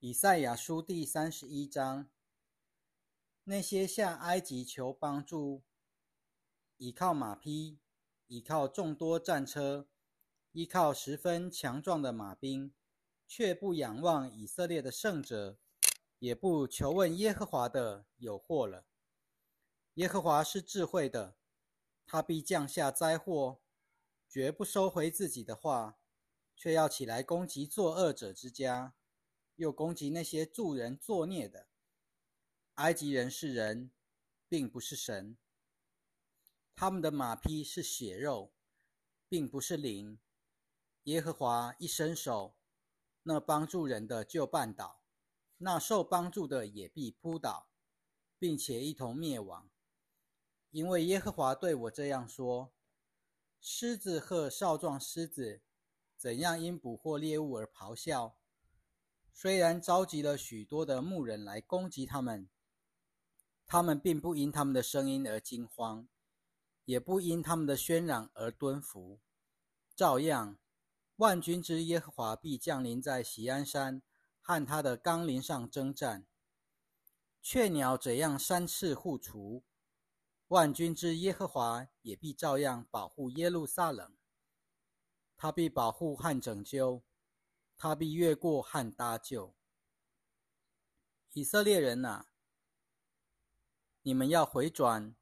以赛亚书第三十一章：那些向埃及求帮助、倚靠马匹、倚靠众多战车、依靠十分强壮的马兵，却不仰望以色列的圣者，也不求问耶和华的，有祸了。耶和华是智慧的，他必降下灾祸，绝不收回自己的话，却要起来攻击作恶者之家。又攻击那些助人作孽的。埃及人是人，并不是神。他们的马匹是血肉，并不是灵。耶和华一伸手，那帮助人的就绊倒，那受帮助的也必扑倒，并且一同灭亡。因为耶和华对我这样说：狮子和少壮狮子，怎样因捕获猎物而咆哮？虽然召集了许多的牧人来攻击他们，他们并不因他们的声音而惊慌，也不因他们的喧嚷而蹲伏。照样，万军之耶和华必降临在喜安山和他的冈林上征战。雀鸟怎样三次护雏，万军之耶和华也必照样保护耶路撒冷。他必保护和拯救。他必越过和搭救以色列人呐！你们要回转，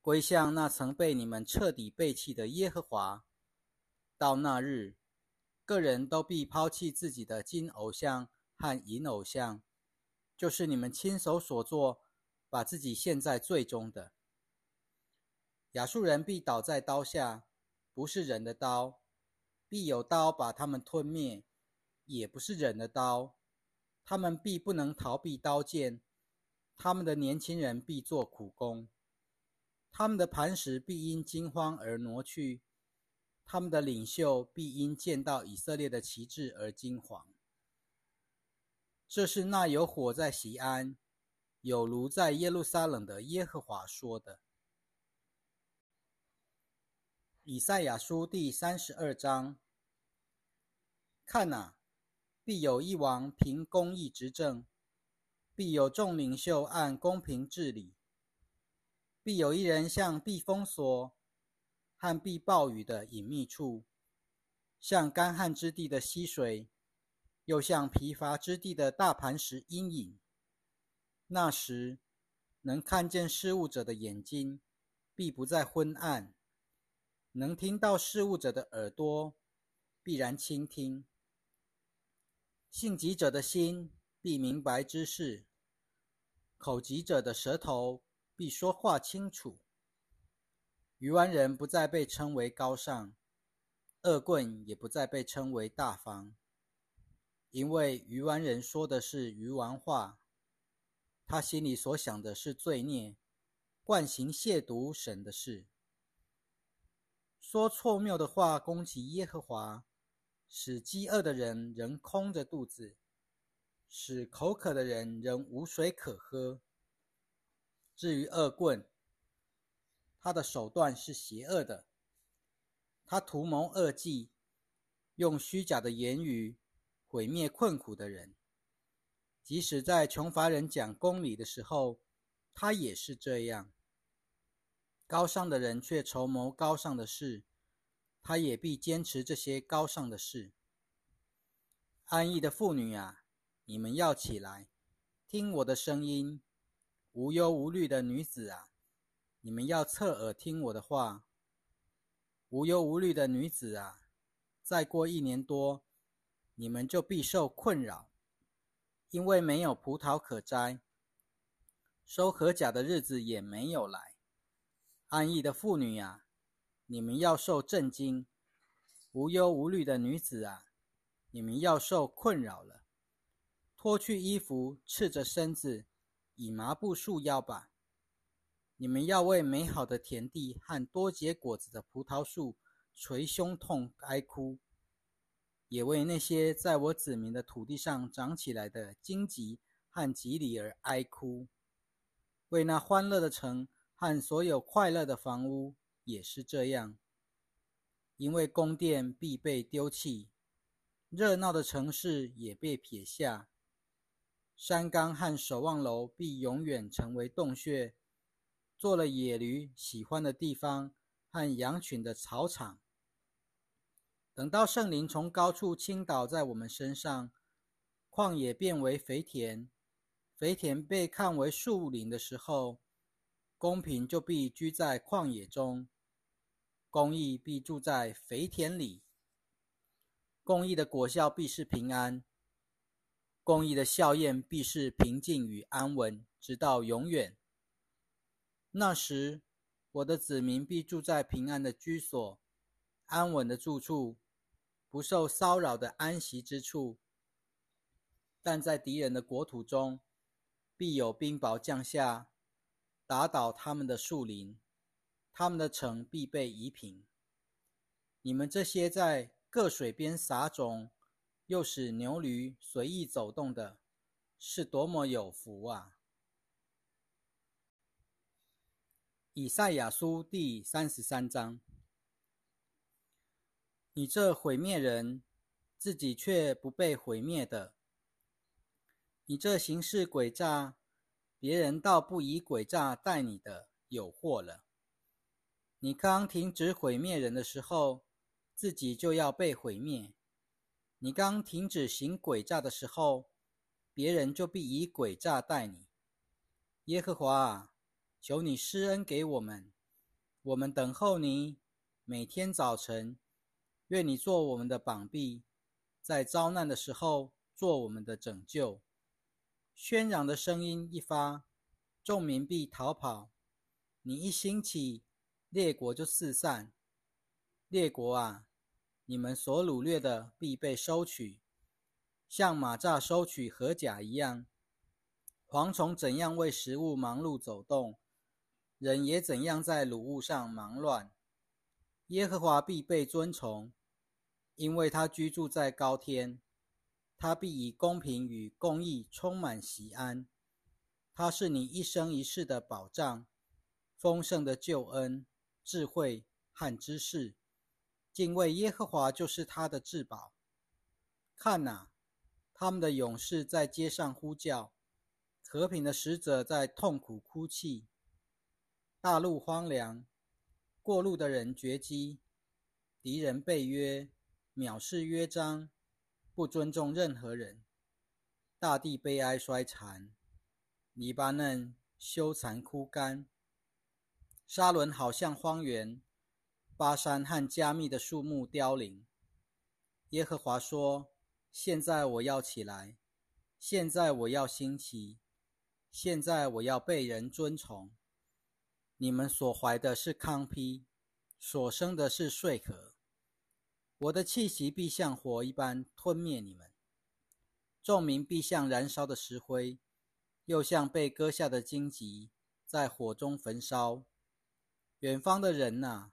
归向那曾被你们彻底背弃的耶和华。到那日，个人都必抛弃自己的金偶像和银偶像，就是你们亲手所做，把自己陷在最终的。亚述人必倒在刀下，不是人的刀，必有刀把他们吞灭。也不是忍的刀，他们必不能逃避刀剑；他们的年轻人必做苦工，他们的磐石必因惊慌而挪去，他们的领袖必因见到以色列的旗帜而惊惶。这是那有火在西安，有炉在耶路撒冷的耶和华说的。以赛亚书第三十二章，看哪！必有一王凭公义执政，必有众领袖按公平治理，必有一人像避风所和避暴雨的隐秘处，像干旱之地的溪水，又像疲乏之地的大磐石阴影。那时，能看见事物者的眼睛必不再昏暗，能听到事物者的耳朵必然倾听。性急者的心必明白之事，口急者的舌头必说话清楚。愚顽人不再被称为高尚，恶棍也不再被称为大方，因为愚顽人说的是愚顽话，他心里所想的是罪孽，惯行亵渎神的事，说错谬的话攻击耶和华。使饥饿的人仍空着肚子，使口渴的人仍无水可喝。至于恶棍，他的手段是邪恶的，他图谋恶计，用虚假的言语毁灭困苦的人。即使在穷乏人讲公理的时候，他也是这样。高尚的人却筹谋高尚的事。他也必坚持这些高尚的事。安逸的妇女啊，你们要起来，听我的声音；无忧无虑的女子啊，你们要侧耳听我的话。无忧无虑的女子啊，再过一年多，你们就必受困扰，因为没有葡萄可摘，收禾甲的日子也没有来。安逸的妇女啊！你们要受震惊，无忧无虑的女子啊，你们要受困扰了。脱去衣服，赤着身子，以麻布束腰吧。你们要为美好的田地和多结果子的葡萄树捶胸痛哀哭，也为那些在我子民的土地上长起来的荆棘和棘藜而哀哭，为那欢乐的城和所有快乐的房屋。也是这样，因为宫殿必被丢弃，热闹的城市也被撇下，山冈和守望楼必永远成为洞穴，做了野驴喜欢的地方和羊群的草场。等到圣灵从高处倾倒在我们身上，旷野变为肥田，肥田被看为树林的时候，公平就必居在旷野中，公义必住在肥田里。公益的果效必是平安，公益的效验必是平静与安稳，直到永远。那时，我的子民必住在平安的居所，安稳的住处，不受骚扰的安息之处。但在敌人的国土中，必有冰雹降下，打倒他们的树林，他们的城必被夷平。你们这些在各水边撒种，又使牛驴随意走动的，是多么有福啊！以赛亚书第三十三章：你这毁灭人，自己却不被毁灭的；你这行事诡诈，别人倒不以诡诈待你的，有祸了！你刚停止毁灭人的时候。自己就要被毁灭。你刚停止行诡诈的时候，别人就必以诡诈待你。耶和华，求你施恩给我们，我们等候你。每天早晨，愿你做我们的膀臂，在遭难的时候做我们的拯救。喧嚷的声音一发，众民必逃跑。你一兴起，列国就四散。列国啊！你们所掳掠的必被收取，像马扎收取禾甲一样。蝗虫怎样为食物忙碌走动，人也怎样在掳物上忙乱。耶和华必被尊崇，因为他居住在高天。他必以公平与公义充满喜安。他是你一生一世的保障，丰盛的救恩、智慧和知识。敬畏耶和华就是他的至宝。看哪，他们的勇士在街上呼叫，和平的使者在痛苦哭泣。大陆荒凉，过路的人绝迹，敌人被约，藐视约章，不尊重任何人。大地悲哀衰残，黎巴嫩羞惭枯干，沙伦好像荒原。巴山和加密的树木凋零。耶和华说：“现在我要起来，现在我要兴起，现在我要被人尊崇。你们所怀的是糠秕，所生的是睡壳。我的气息必像火一般吞灭你们，众民必像燃烧的石灰，又像被割下的荆棘，在火中焚烧。远方的人呐！”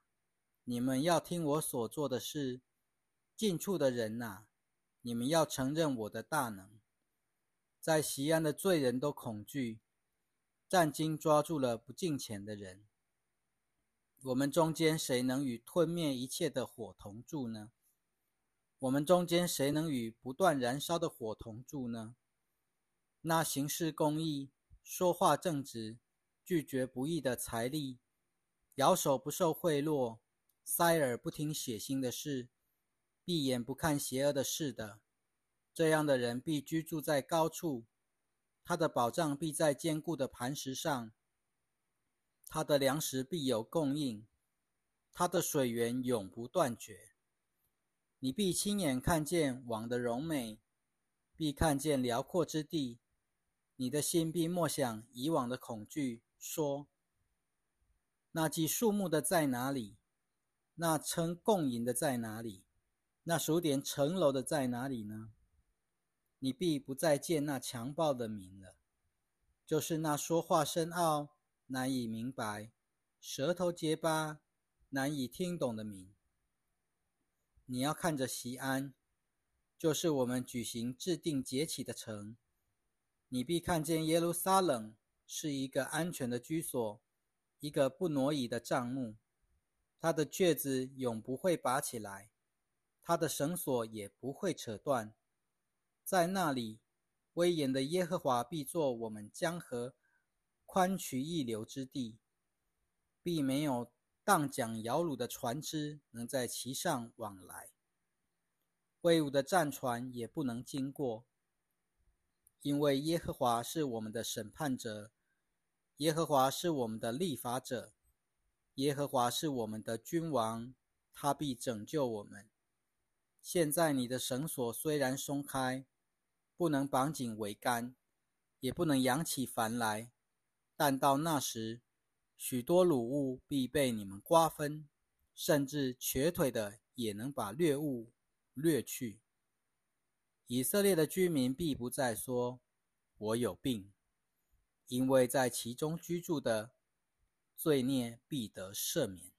你们要听我所做的事，近处的人呐，你们要承认我的大能。在西安的罪人都恐惧，战惊抓住了不敬虔的人。我们中间谁能与吞灭一切的火同住呢？我们中间谁能与不断燃烧的火同住呢？那行事公义、说话正直、拒绝不义的财力、摇手不受贿赂。塞耳不听血腥的事，闭眼不看邪恶的事的，这样的人必居住在高处，他的宝藏必在坚固的磐石上，他的粮食必有供应，他的水源永不断绝。你必亲眼看见王的荣美，必看见辽阔之地，你的心必默想以往的恐惧，说：那记树木的在哪里？那称共赢的在哪里？那数点城楼的在哪里呢？你必不再见那强暴的名了，就是那说话深奥、难以明白、舌头结巴、难以听懂的名。你要看着西安，就是我们举行制定节起的城。你必看见耶路撒冷是一个安全的居所，一个不挪移的帐幕。他的橛子永不会拔起来，他的绳索也不会扯断。在那里，威严的耶和华必作我们江河宽渠溢流之地，必没有荡桨摇橹的船只能在其上往来，威武的战船也不能经过，因为耶和华是我们的审判者，耶和华是我们的立法者，耶和华是我们的君王，他必拯救我们。现在你的绳索虽然松开，不能绑紧桅杆，也不能扬起帆来，但到那时，许多掳物必被你们瓜分，甚至瘸腿的也能把掠物掠去。以色列的居民必不再说：“我有病”，因为在其中居住的罪孽必得赦免。